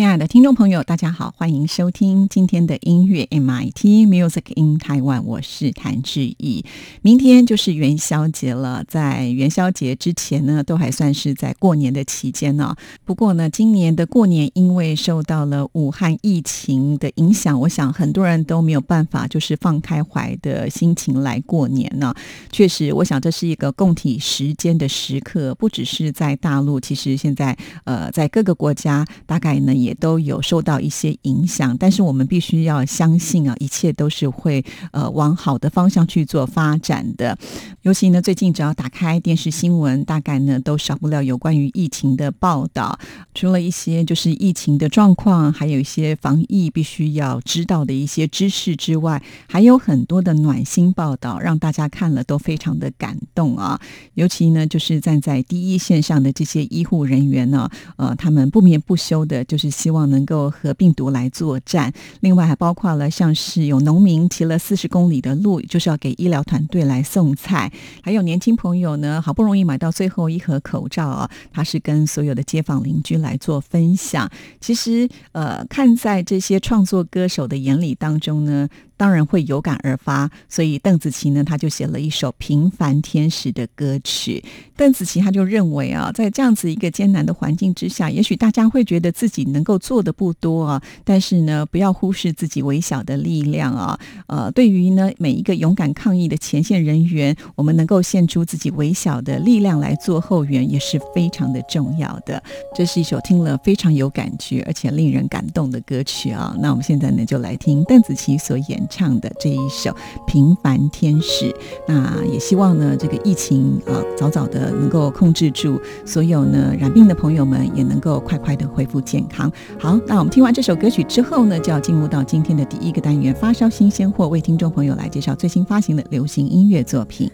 亲爱的听众朋友，大家好，欢迎收听今天的音乐 MIT Music in Taiwan，我是谭志毅。明天就是元宵节了，在元宵节之前呢，都还算是在过年的期间呢。不过呢，今年的过年因为受到了武汉疫情的影响，我想很多人都没有办法就是放开怀的心情来过年呢。确实，我想这是一个共体时间的时刻，不只是在大陆，其实现在呃，在各个国家大概呢也。也都有受到一些影响，但是我们必须要相信啊，一切都是会呃往好的方向去做发展的。尤其呢，最近只要打开电视新闻，大概呢都少不了有关于疫情的报道。除了一些就是疫情的状况，还有一些防疫必须要知道的一些知识之外，还有很多的暖心报道，让大家看了都非常的感动啊。尤其呢，就是站在第一线上的这些医护人员呢，呃，他们不眠不休的，就是。希望能够和病毒来作战。另外还包括了像是有农民骑了四十公里的路，就是要给医疗团队来送菜；还有年轻朋友呢，好不容易买到最后一盒口罩啊，他是跟所有的街坊邻居来做分享。其实，呃，看在这些创作歌手的眼里当中呢。当然会有感而发，所以邓紫棋呢，他就写了一首《平凡天使》的歌曲。邓紫棋他就认为啊，在这样子一个艰难的环境之下，也许大家会觉得自己能够做的不多啊，但是呢，不要忽视自己微小的力量啊。呃，对于呢每一个勇敢抗疫的前线人员，我们能够献出自己微小的力量来做后援，也是非常的重要的。这是一首听了非常有感觉而且令人感动的歌曲啊。那我们现在呢，就来听邓紫棋所演。唱的这一首《平凡天使》，那也希望呢，这个疫情啊，早早的能够控制住，所有呢染病的朋友们也能够快快的恢复健康。好，那我们听完这首歌曲之后呢，就要进入到今天的第一个单元——发烧新鲜货，为听众朋友来介绍最新发行的流行音乐作品。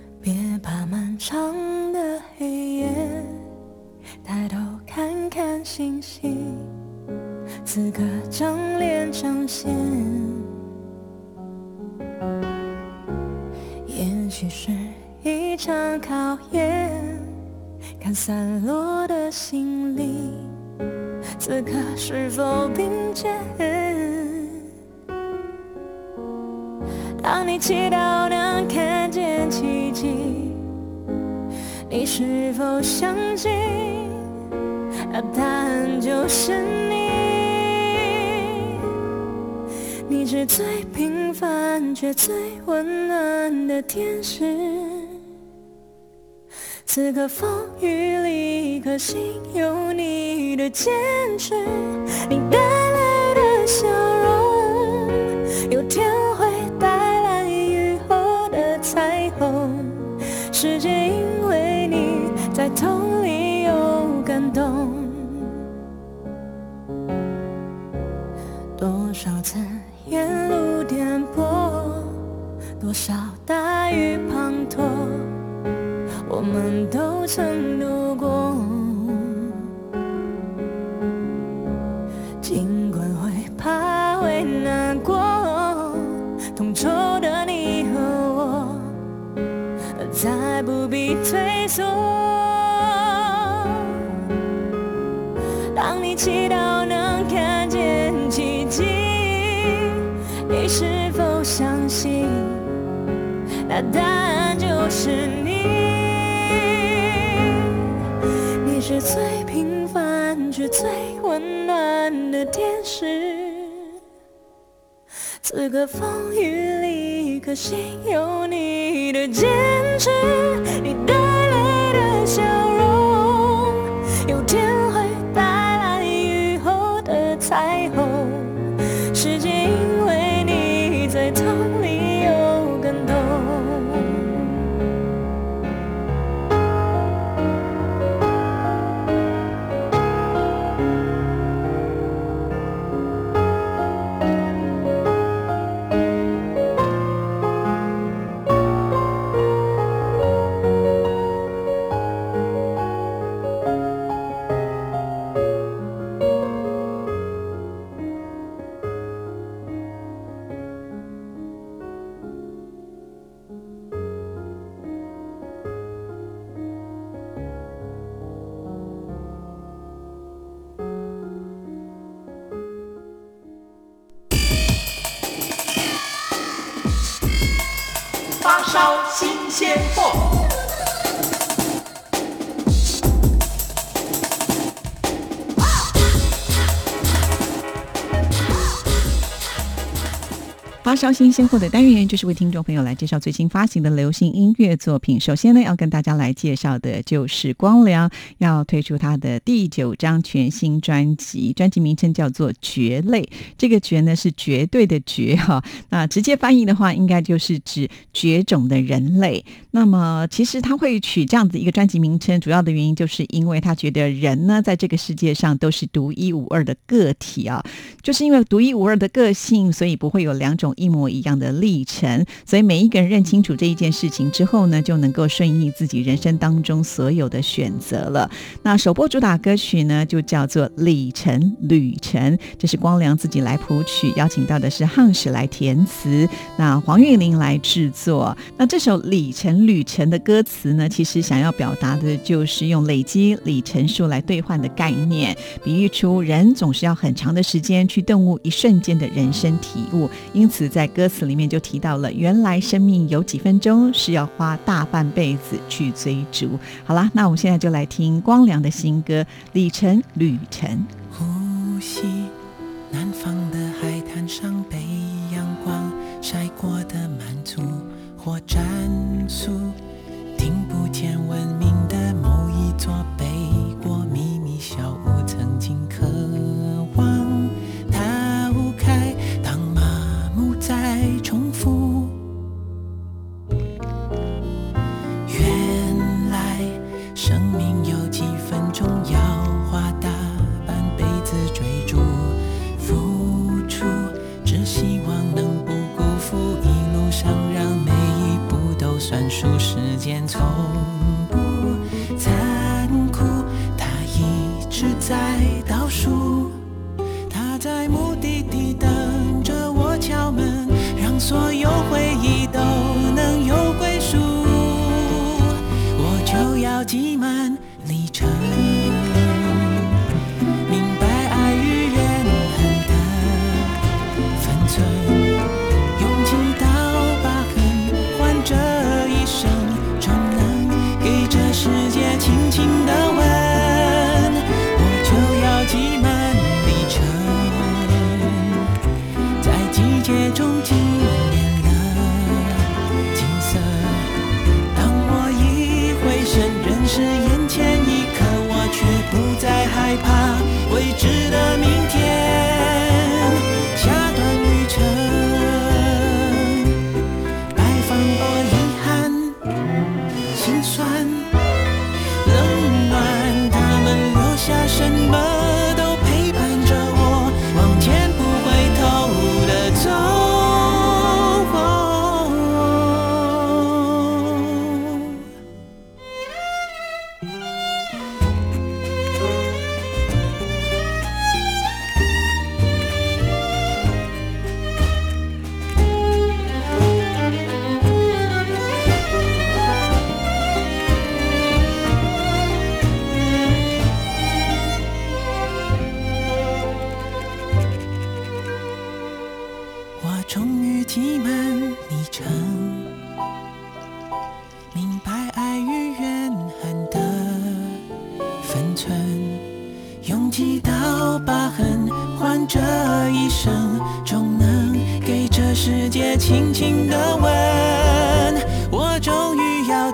风雨里，一颗心有你的坚持。同舟的你和我，再不必退缩。当你祈祷能看见奇迹。你是否相信，那答案就是你？你是最平凡却最温暖的天使，此刻风雨里，可心有你的坚持。你带来的笑容，烧新鲜货。发烧新鲜货的单元就是为听众朋友来介绍最新发行的流行音乐作品。首先呢，要跟大家来介绍的就是光良要推出他的第九张全新专辑，专辑名称叫做《绝类》。这个“绝”呢是绝对的“绝” 哈，那直接翻译的话，应该就是指绝种的人类。那么，其实他会取这样子一个专辑名称，主要的原因就是因为他觉得人呢，在这个世界上都是独一无二的个体啊，就是因为独一无二的个性，所以不会有两种。一模一样的历程，所以每一个人认清楚这一件事情之后呢，就能够顺应自己人生当中所有的选择了。那首播主打歌曲呢，就叫做《里程旅程》，这是光良自己来谱曲，邀请到的是汉史来填词，那黄韵玲来制作。那这首《里程旅程》的歌词呢，其实想要表达的就是用累积里程数来兑换的概念，比喻出人总是要很长的时间去顿悟一瞬间的人生体悟，因此。在歌词里面就提到了，原来生命有几分钟是要花大半辈子去追逐。好啦，那我们现在就来听光良的新歌《里程旅程》。呼吸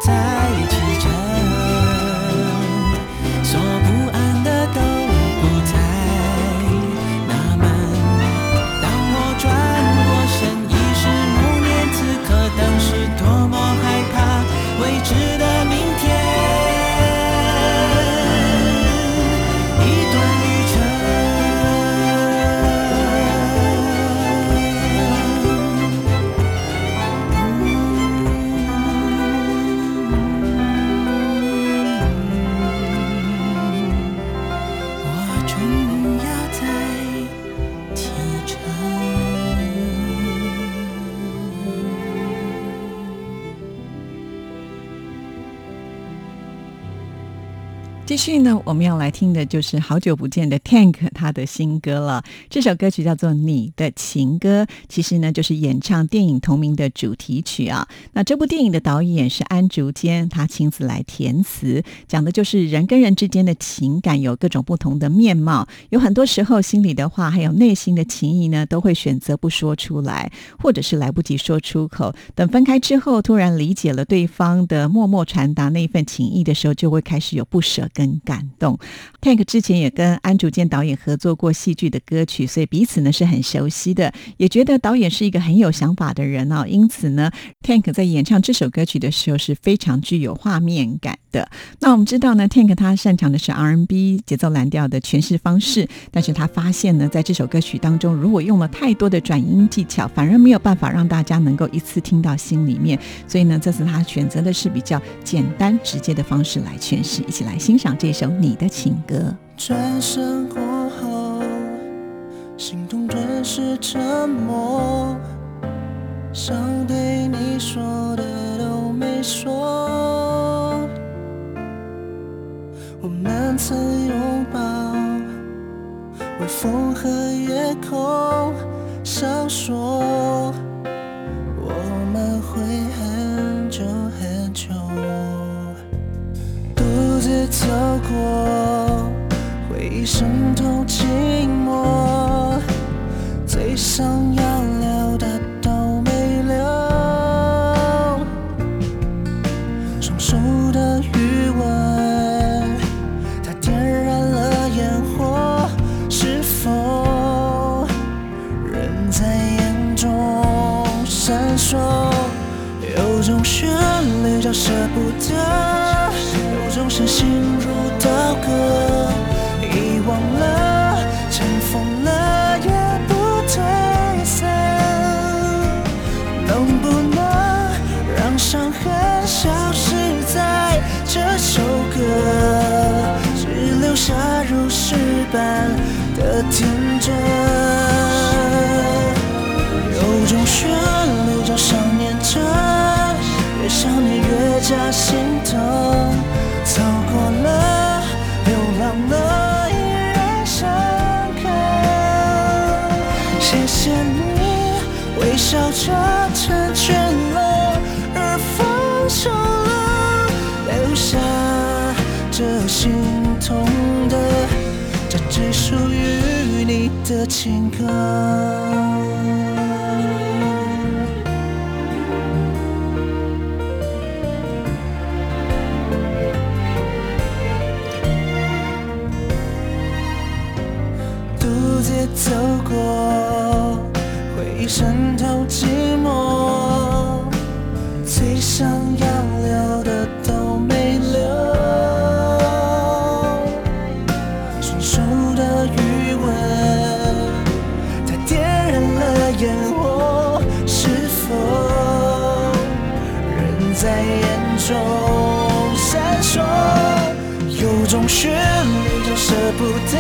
time. 续呢，我们要来听的就是好久不见的 Tank 他的新歌了。这首歌曲叫做《你的情歌》，其实呢就是演唱电影同名的主题曲啊。那这部电影的导演是安竹间，他亲自来填词，讲的就是人跟人之间的情感有各种不同的面貌，有很多时候心里的话还有内心的情谊呢，都会选择不说出来，或者是来不及说出口，等分开之后，突然理解了对方的默默传达那一份情谊的时候，就会开始有不舍跟。很感动，Tank 之前也跟安竹健导演合作过戏剧的歌曲，所以彼此呢是很熟悉的，也觉得导演是一个很有想法的人哦。因此呢，Tank 在演唱这首歌曲的时候是非常具有画面感的。那我们知道呢，Tank 他擅长的是 R&B 节奏蓝调的诠释方式，但是他发现呢，在这首歌曲当中，如果用了太多的转音技巧，反而没有办法让大家能够一次听到心里面。所以呢，这次他选择的是比较简单直接的方式来诠释，一起来欣赏。这首你的情歌，转身过后，心中顿时沉默，想对你说的都没说。我们曾拥抱，微风和夜空，想说我们会很久很久。独自走过，回忆渗透寂寞，最想要了只留下如诗般的天真？情歌。在眼中闪烁？有种旋律叫舍不得。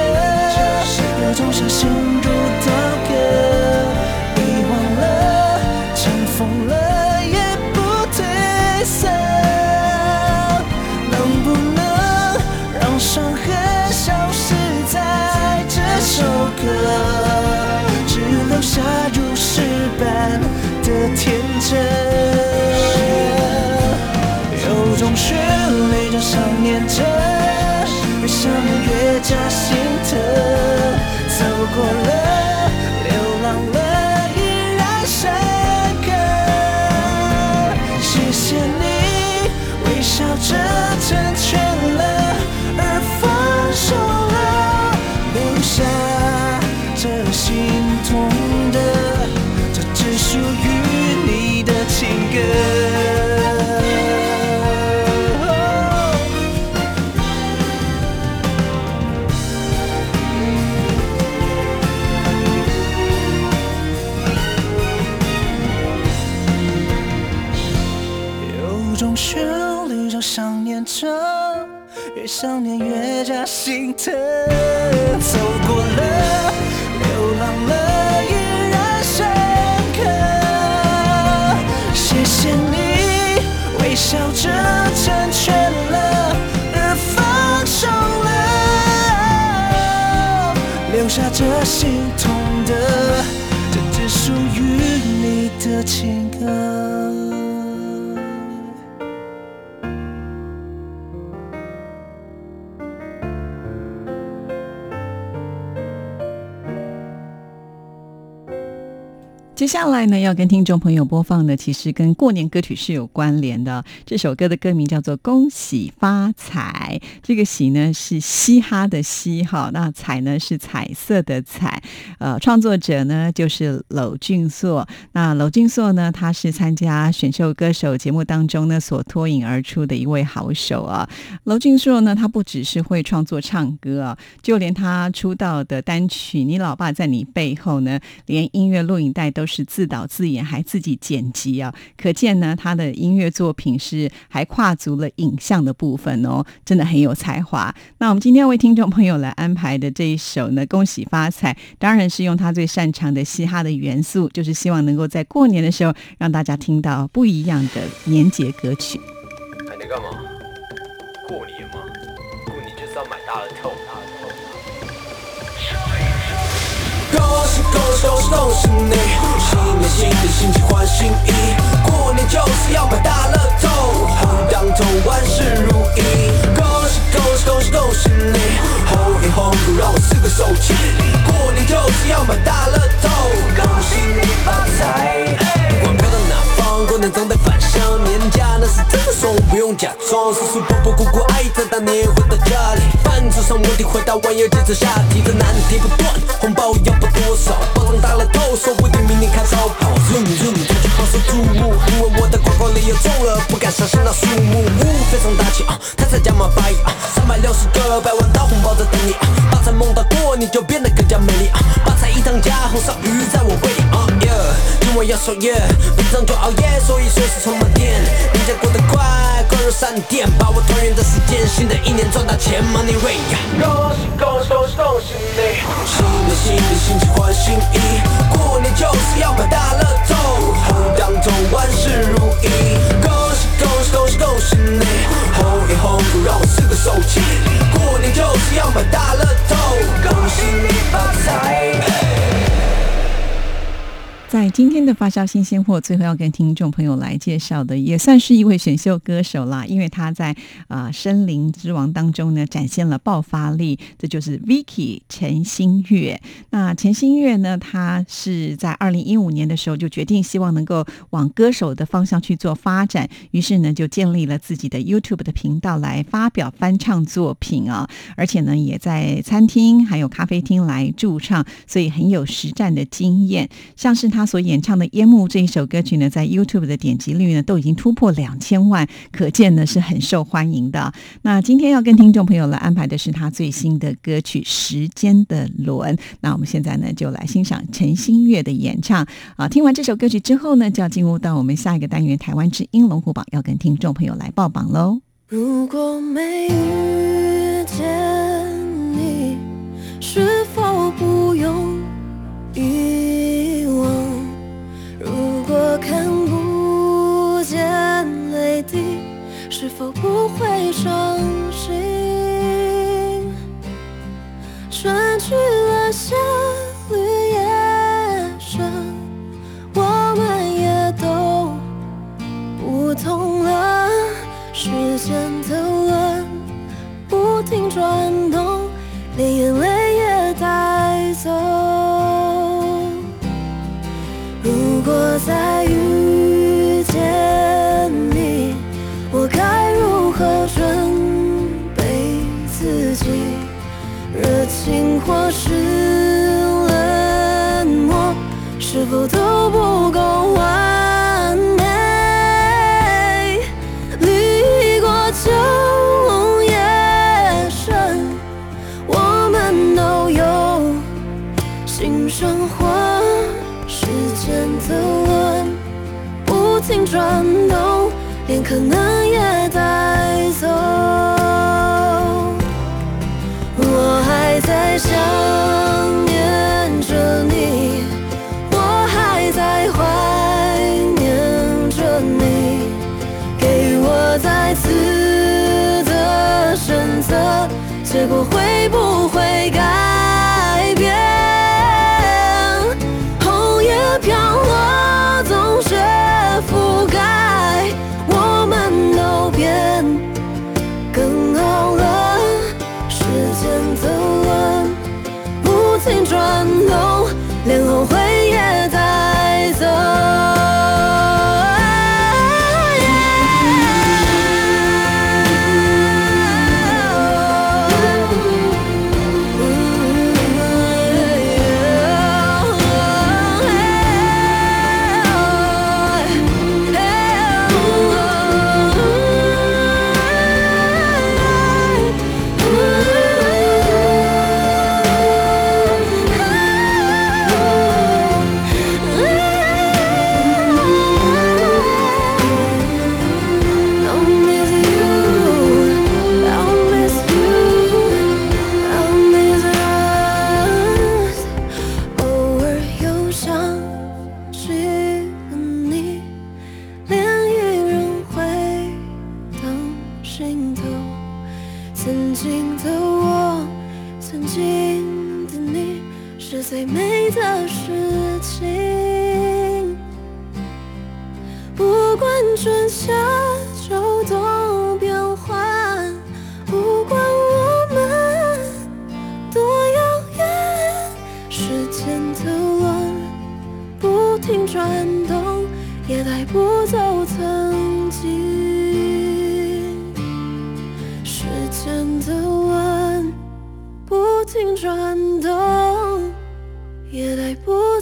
有种伤心如刀割，遗忘了，尘封了也不褪色。能不能让伤痕消失在这首歌，只留下如诗般的天真？念着，越想念越加心疼。走过了，情歌。下来呢，要跟听众朋友播放的，其实跟过年歌曲是有关联的。这首歌的歌名叫做《恭喜发财》，这个“喜”呢是嘻哈的“嘻”哈，那“彩”呢是彩色的“彩”。呃，创作者呢就是娄俊硕。那娄俊硕呢，他是参加选秀歌手节目当中呢所脱颖而出的一位好手啊。娄俊硕呢，他不只是会创作唱歌啊，就连他出道的单曲《你老爸在你背后》呢，连音乐录影带都是自导自演，还自己剪辑啊！可见呢，他的音乐作品是还跨足了影像的部分哦，真的很有才华。那我们今天为听众朋友来安排的这一首呢，《恭喜发财》，当然是用他最擅长的嘻哈的元素，就是希望能够在过年的时候让大家听到不一样的年节歌曲。还在干嘛？过年嘛，过年就是要买大乐透。恭喜恭喜恭喜恭喜你！新年新的心情换新衣，过年就是要买大乐透，红当头万事如意。恭喜恭喜恭喜恭喜你！红颜红土让我四个手气，过年就是要买大乐透，恭喜你发财！不管飘到哪方，过年总得返乡，年假那是真的爽，不用假装。叔叔伯伯姑姑阿姨在大年回到家里，饭桌上问题回答完又接着下题，这难题不断，红包要不多少？包装大乐透，说不定明年开超跑。Zoom zoom，感觉好受注目，因为我的刮刮里又中了，不敢相信那数目。呜，非常大气啊，他才加码百亿啊，三百六十个百万大红包在等你啊，把财梦到过你就变得更加美丽啊，把菜一汤加红烧鱼在我胃里啊，yeah，今晚要守夜，平常就熬夜，所以随时充满电。人家过得快，快如闪电，把我团圆的时间，新的一年赚大钱，Money rain。恭喜恭喜恭喜恭喜你！新的新的心情换新衣，过年就是要买大乐透，红当头万事如意。恭喜恭喜恭喜恭喜你！红颜红土让我四个手气，过年就是要买大乐透，恭喜你发财。在今天的发烧新鲜货，最后要跟听众朋友来介绍的，也算是一位选秀歌手啦，因为他在啊《森林之王》当中呢展现了爆发力，这就是 Vicky 陈星月。那陈星月呢，他是在二零一五年的时候就决定希望能够往歌手的方向去做发展，于是呢就建立了自己的 YouTube 的频道来发表翻唱作品啊，而且呢也在餐厅还有咖啡厅来驻唱，所以很有实战的经验，像是他。他所演唱的《烟幕》这一首歌曲呢，在 YouTube 的点击率呢都已经突破两千万，可见呢是很受欢迎的。那今天要跟听众朋友来安排的是他最新的歌曲《时间的轮》。那我们现在呢就来欣赏陈星月的演唱啊。听完这首歌曲之后呢，就要进入到我们下一个单元——台湾之音龙虎榜，要跟听众朋友来报榜喽。如果没遇不会伤心？春去了夏绿叶深，我们也都不同了。时间的轮不停转动，连眼泪或是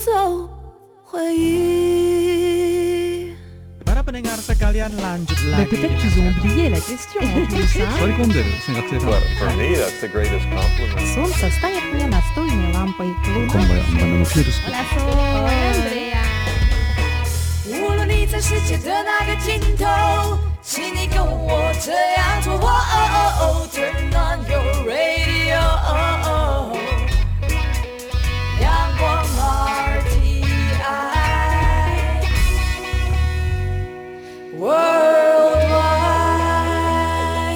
走回忆。 Para pendengar sekalian lanjut Bah, lagi Peut-être qu'ils ont oublié la question en plus. hein. But for me, that's the greatest compliment. Солнце станет мне настольной лампой. Луна 无论你在世界的哪个尽头，请你跟我这样做。哦哦哦，Turn on your radio，阳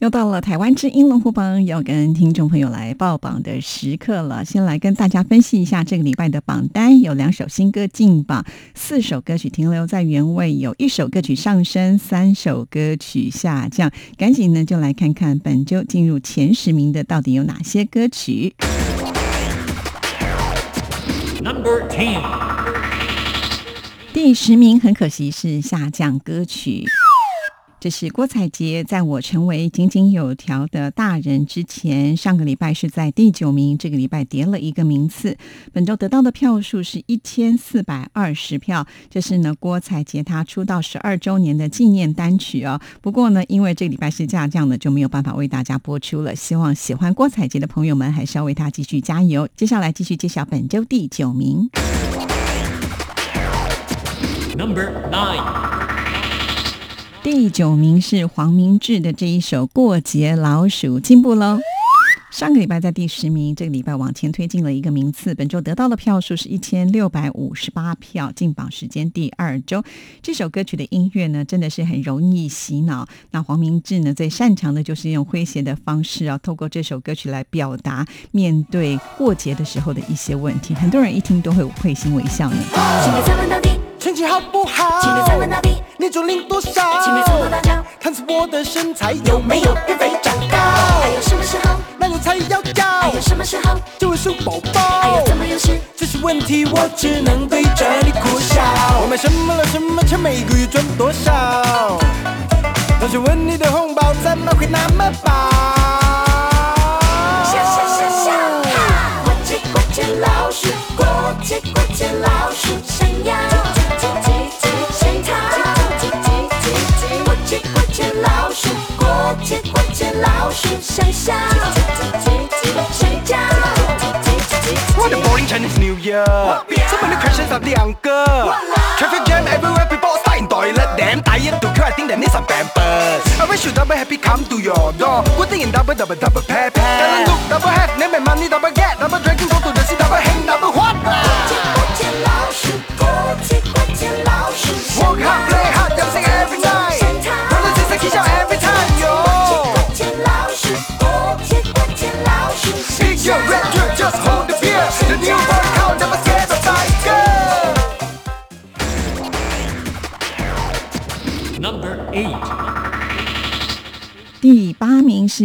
又到了台湾之音龙虎榜要跟听众朋友来报榜的时刻了。先来跟大家分析一下这个礼拜的榜单，有两首新歌进榜，四首歌曲停留在原位，有一首歌曲上升，三首歌曲下降。赶紧呢就来看看本周进入前十名的到底有哪些歌曲。Number Ten。第十名很可惜是下降歌曲。这是郭采洁在我成为井井有条的大人之前，上个礼拜是在第九名，这个礼拜跌了一个名次。本周得到的票数是一千四百二十票，这是呢郭采洁她出道十二周年的纪念单曲哦。不过呢，因为这个礼拜是下降的，就没有办法为大家播出了。希望喜欢郭采洁的朋友们还是要为她继续加油。接下来继续揭晓本周第九名。Number Nine。第九名是黄明志的这一首《过节老鼠》，进步喽。上个礼拜在第十名，这个礼拜往前推进了一个名次。本周得到的票数是一千六百五十八票，进榜时间第二周。这首歌曲的音乐呢，真的是很容易洗脑。那黄明志呢，最擅长的就是用诙谐的方式啊，透过这首歌曲来表达面对过节的时候的一些问题。很多人一听都会会心微笑呢。天气好不好？请别再问到底，你重领多少？请别从头到脚，看出我的身材有没有变肥长高？还有什么时候？那我才要还高有，什么时候？就会生宝还宝有。怎么有事？这些问题我只能对着你苦笑。我买什么了？什么钱？每个月赚多少？同学问你的红包怎么会那么薄？生肖。What a boring Chinese New Year! So many questions of the uncle. Traffic jam everywhere, people stuck in toilet. Damn tired to queue. I think they need some pampers. I wish you double happy come to your door. Good thing in double double double pair pair. Talent look double have name and money double.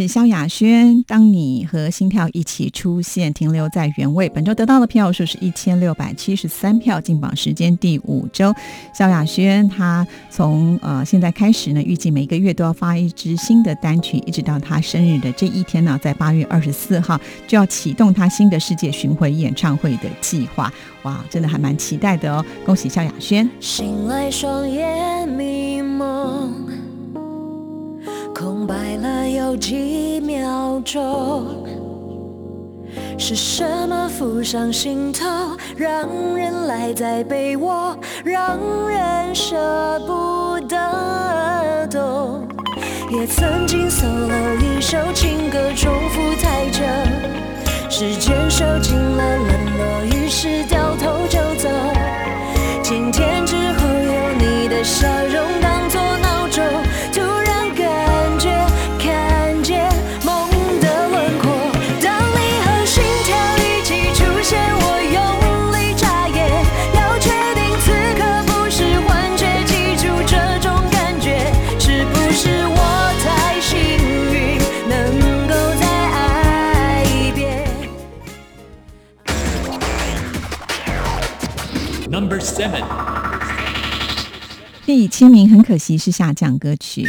是萧亚轩，《当你和心跳一起出现》，停留在原位。本周得到的票数是一千六百七十三票，进榜时间第五周。萧亚轩他从呃现在开始呢，预计每个月都要发一支新的单曲，一直到他生日的这一天呢，在八月二十四号就要启动他新的世界巡回演唱会的计划。哇，真的还蛮期待的哦！恭喜萧亚轩。醒来双眼迷蒙，有几秒钟，是什么浮上心头，让人赖在被窝，让人舍不得懂？也曾经 solo 一首情歌，重复踩着，时间收紧了冷落，于是掉头就走。今天第七名很可惜是下降歌曲，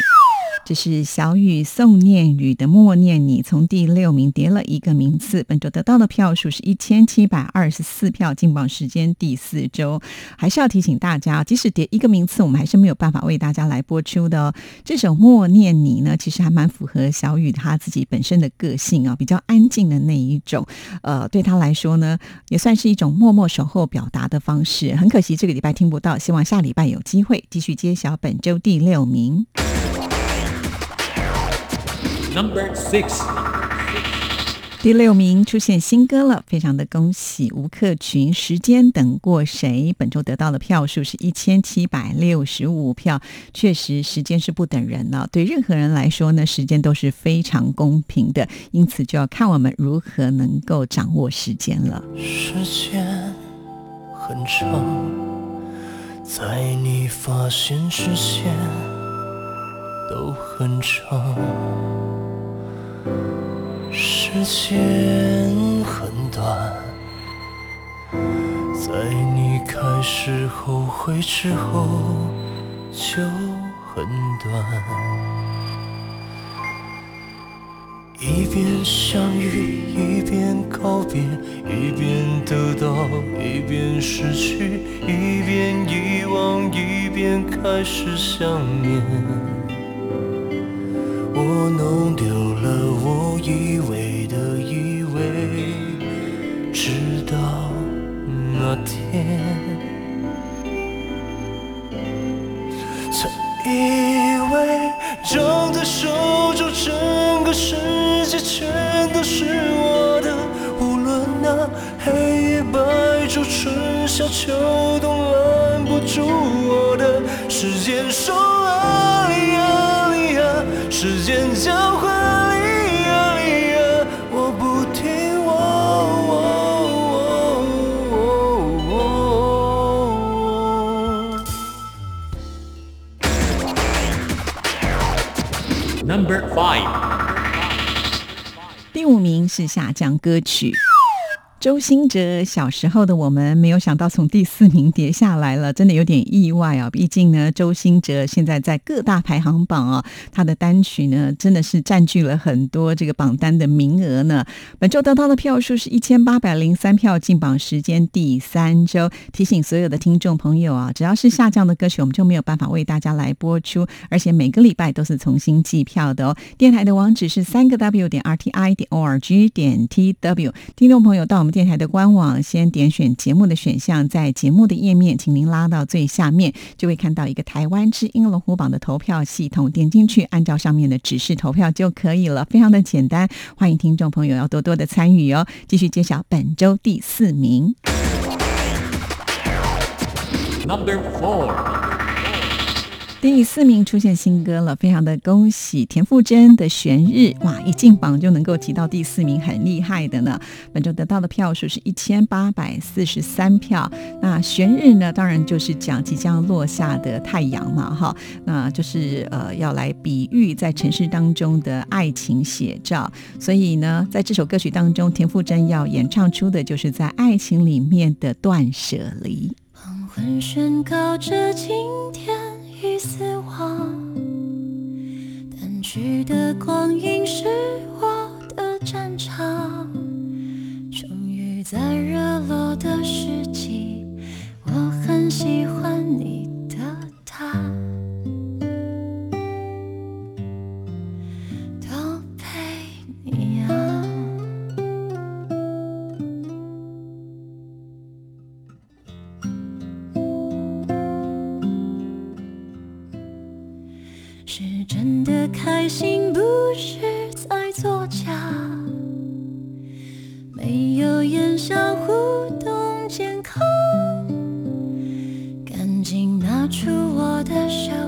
这是小雨宋念宇的《默念你》，从第六名跌了一个名次。本周得到的票数是一千七百二十四票，进榜时间第四周。还是要提醒大家，即使跌一个名次，我们还是没有办法为大家来播出的哦。这首《默念你》呢，其实还蛮符合小雨他自己本身的个性啊，比较安静的那一种。呃，对他来说呢，也算是一种默默守候表达的方式。很可惜这个礼拜听不到，希望下礼拜有机会继续揭晓本周第六名。Number six，第六名出现新歌了，非常的恭喜吴克群，《时间等过谁》本周得到的票数是一千七百六十五票，确实时间是不等人了。对任何人来说呢，时间都是非常公平的，因此就要看我们如何能够掌握时间了。时间很长，在你发现之前都很长。时间很短，在你开始后悔之后就很短。一边相遇，一边告别，一边得到，一边失去，一边遗忘，一边开始想念。我弄丢了我以为的以为，直到那天，曾以为掌在手中，整个世界全都是我的，无论那黑夜白昼，春夏秋冬，拦不住我的时间说爱，时间交换哩啊哩啊，我不听我。我 Number five，第五名是下降歌曲。周兴哲小时候的我们，没有想到从第四名跌下来了，真的有点意外啊！毕竟呢，周兴哲现在在各大排行榜啊，他的单曲呢真的是占据了很多这个榜单的名额呢。本周得到的票数是一千八百零三票，进榜时间第三周。提醒所有的听众朋友啊，只要是下降的歌曲，我们就没有办法为大家来播出，而且每个礼拜都是重新计票的哦。电台的网址是三个 W 点 R T I 点 O R G 点 T W。听众朋友到我们电台的官网，先点选节目的选项，在节目的页面，请您拉到最下面，就会看到一个台湾之音龙虎榜的投票系统，点进去，按照上面的指示投票就可以了，非常的简单。欢迎听众朋友要多多的参与哦。继续揭晓本周第四名。Number four，第四名出现新歌了，非常的恭喜田馥甄的《悬日》哇，一进榜就能够提到第四名，很厉害的呢。本周得到的票数是一千八百四十三票。那《悬日》呢，当然就是讲即将落下的太阳嘛，哈，那就是呃要来比喻在城市当中的爱情写照。所以呢，在这首歌曲当中，田馥甄要演唱出的就是在爱情里面的断舍离。黄昏宣告着今天已死亡，淡去的光阴是我的战场。终于在热落的时机，我很喜欢你开心不是在作假，没有言笑互动健康，赶紧拿出我的手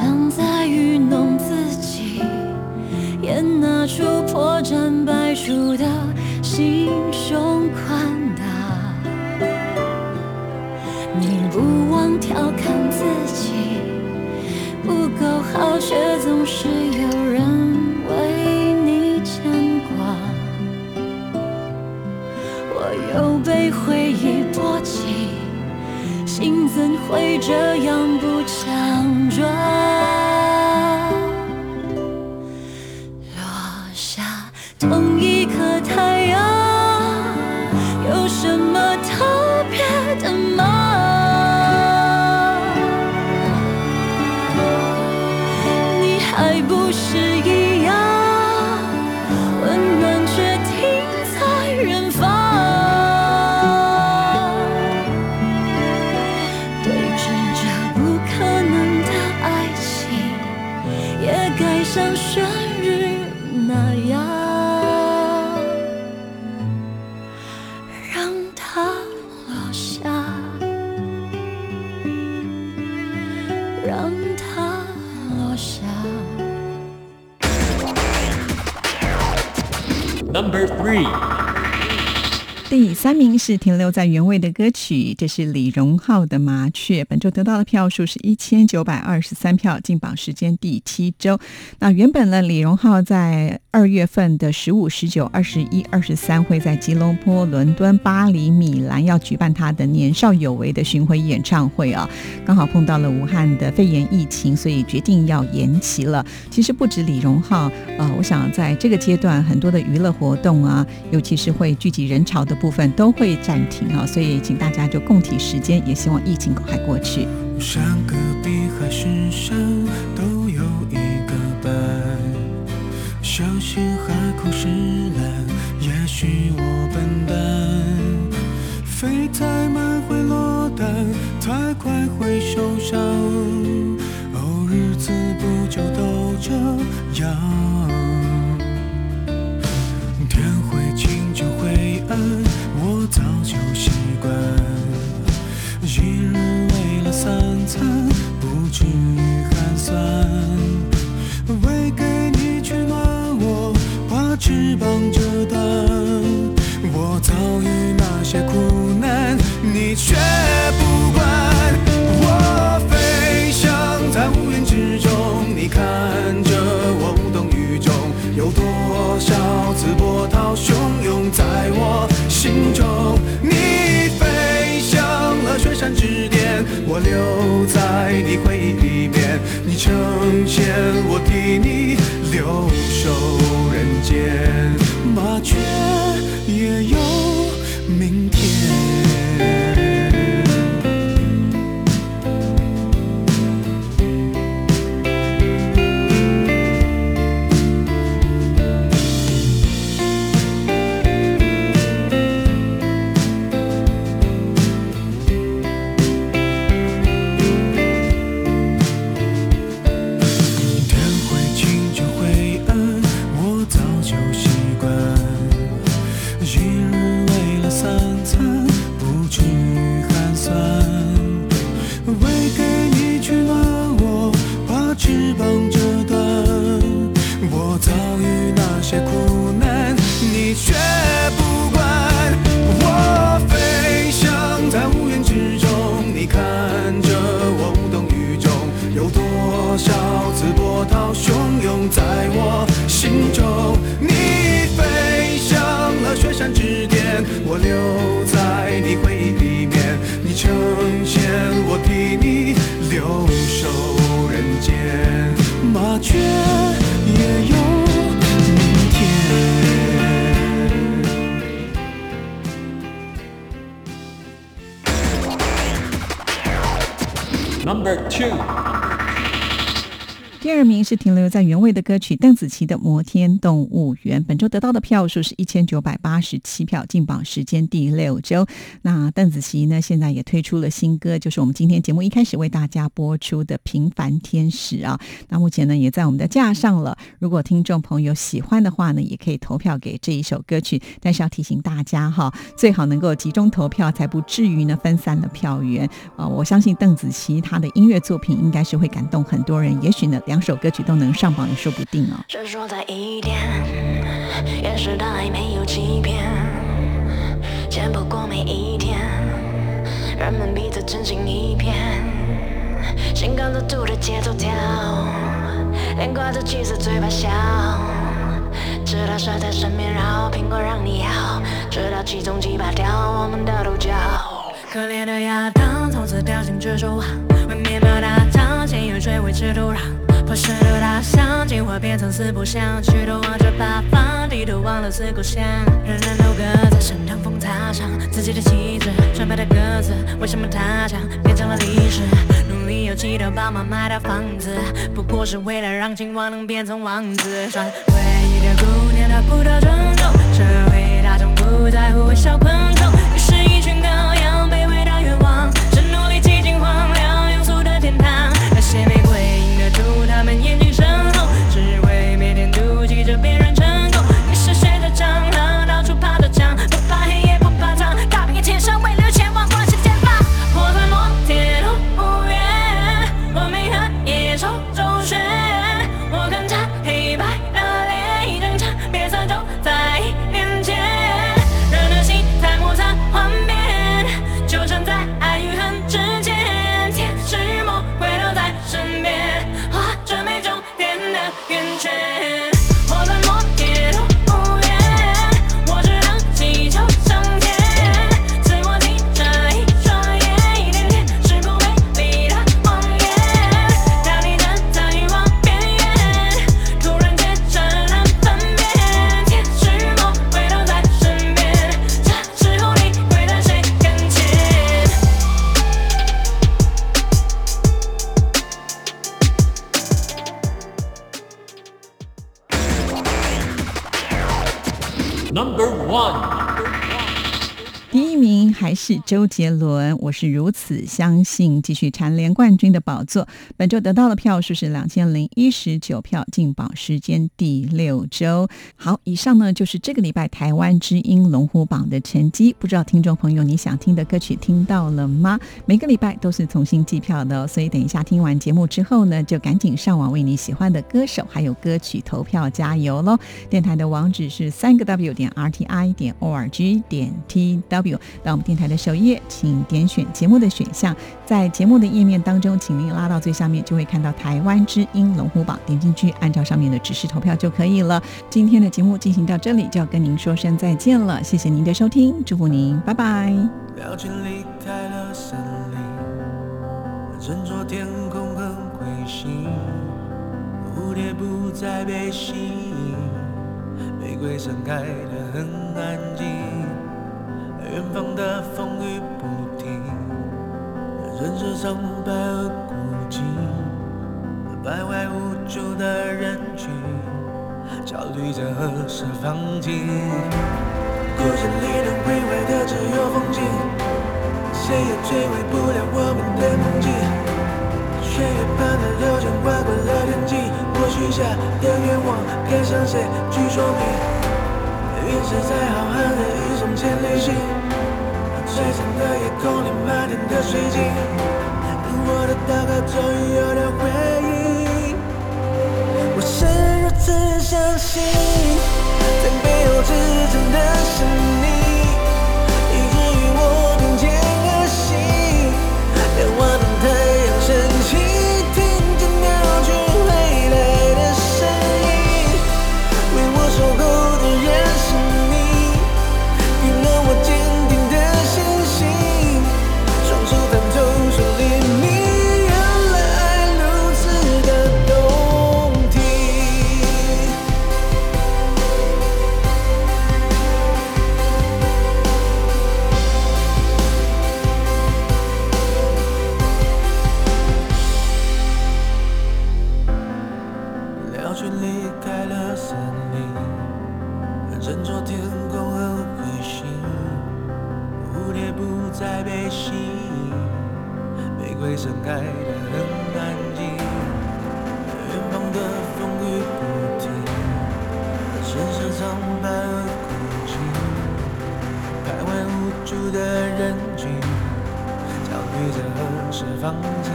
我想再愚弄自己，也拿出破绽百出的心胸宽大。你不忘调侃自己。不够好，却总是有人为你牵挂。我又被回忆波及，心怎会这样第三名是停留在原位的歌曲，这是李荣浩的《麻雀》，本周得到的票数是一千九百二十三票，进榜时间第七周。那原本呢，李荣浩在二月份的十五、十九、二十一、二十三会在吉隆坡、伦敦、巴黎、米兰要举办他的年少有为的巡回演唱会啊，刚好碰到了武汉的肺炎疫情，所以决定要延期了。其实不止李荣浩，呃，我想在这个阶段，很多的娱乐活动啊，尤其是会聚集人潮的部分，都会暂停啊。所以请大家就共体时间，也希望疫情赶快过去。山隔壁还是山，都有一个伴。小心海枯石烂，也许我笨蛋。飞太慢会落单，太快会受伤。哦，日子不就都这样？天会晴就会暗，早就习惯。一日为了三餐，不至于寒酸。为给你取暖，我把翅膀折断。我遭遇那些苦难，你却不替你留守人间。麻雀也有明天。Number two，第二名是停留在原位的歌曲邓紫棋的《摩天动物园》，本周得到的票数是一千九百八十七票，进榜时间第六周。那邓紫棋呢，现在也推出了新歌，就是我们今天节目一开始为大家播出的《平凡天使》啊。那目前呢，也在我们的架上了。如果听众朋友喜欢的话呢，也可以投票给这一首歌曲。但是要提醒大家哈，最好能够集中投票，才不至于呢分散了票源啊。我相信邓紫棋她的音乐作品应该是会感动很多人，也许呢两首歌曲都能上榜也说不定哦。是说在一天，掩饰的爱没有欺骗，见不过每一天，人们彼此真心一片，心跟着兔的节奏跳，脸挂着气色，嘴巴笑，直到蛇在身边绕，苹果让你咬，直到其中击败掉我们的独角。可怜的亚当从此掉进蜘蛛网，为面包打仗，先有水维持土壤。破石头大象，进化变成四不像，举头望着八方，低头忘了四故乡。人人都各在身上风擦上自己的旗帜，纯白的鸽子，为什么它将变成了历史？努力有祈祷爸妈买的房子，不过是为了让青蛙能变成王子。传唯一的姑娘她不得尊重，社会大众不在乎微笑昆虫，Number one，第一名还是周杰伦，我是如此相信，继续蝉联冠军的宝座。本周得到的票数是两千零一十九票，进榜时间第六周。好，以上呢就是这个礼拜台湾之音龙虎榜的成绩。不知道听众朋友你想听的歌曲听到了吗？每个礼拜都是重新计票的、哦，所以等一下听完节目之后呢，就赶紧上网为你喜欢的歌手还有歌曲投票加油喽！电台的网址是三个 W 点 RTI 点 ORG 点 TW。到我们电台的首页，请点选节目的选项，在节目的页面当中，请您拉到最下面，就会看到台湾之音龙虎榜，点进去，按照上面的指示投票就可以了。今天的节目进行到这里，就要跟您说声再见了，谢谢您的收听，祝福您，拜拜。表情离开了森林，斟酌天空很灰心，蝴蝶不再被吸引，玫瑰盛开得很安静，远方的风雨不停，人世苍白而孤寂，徘徊无助的人群，焦虑着何时放晴。故事里能毁坏的只有风景，谁也摧毁不了我们的梦境。血液般的流淌划过了天际，我许下的愿望该向谁去说明？陨石在浩瀚的宇宙间旅行，璀璨的夜空里，漫天的水晶，我的祷告终于有了回应。我是如此相信，在背后支撑的是你。城市苍白而孤寂徘徊无助的人群焦虑着何时放晴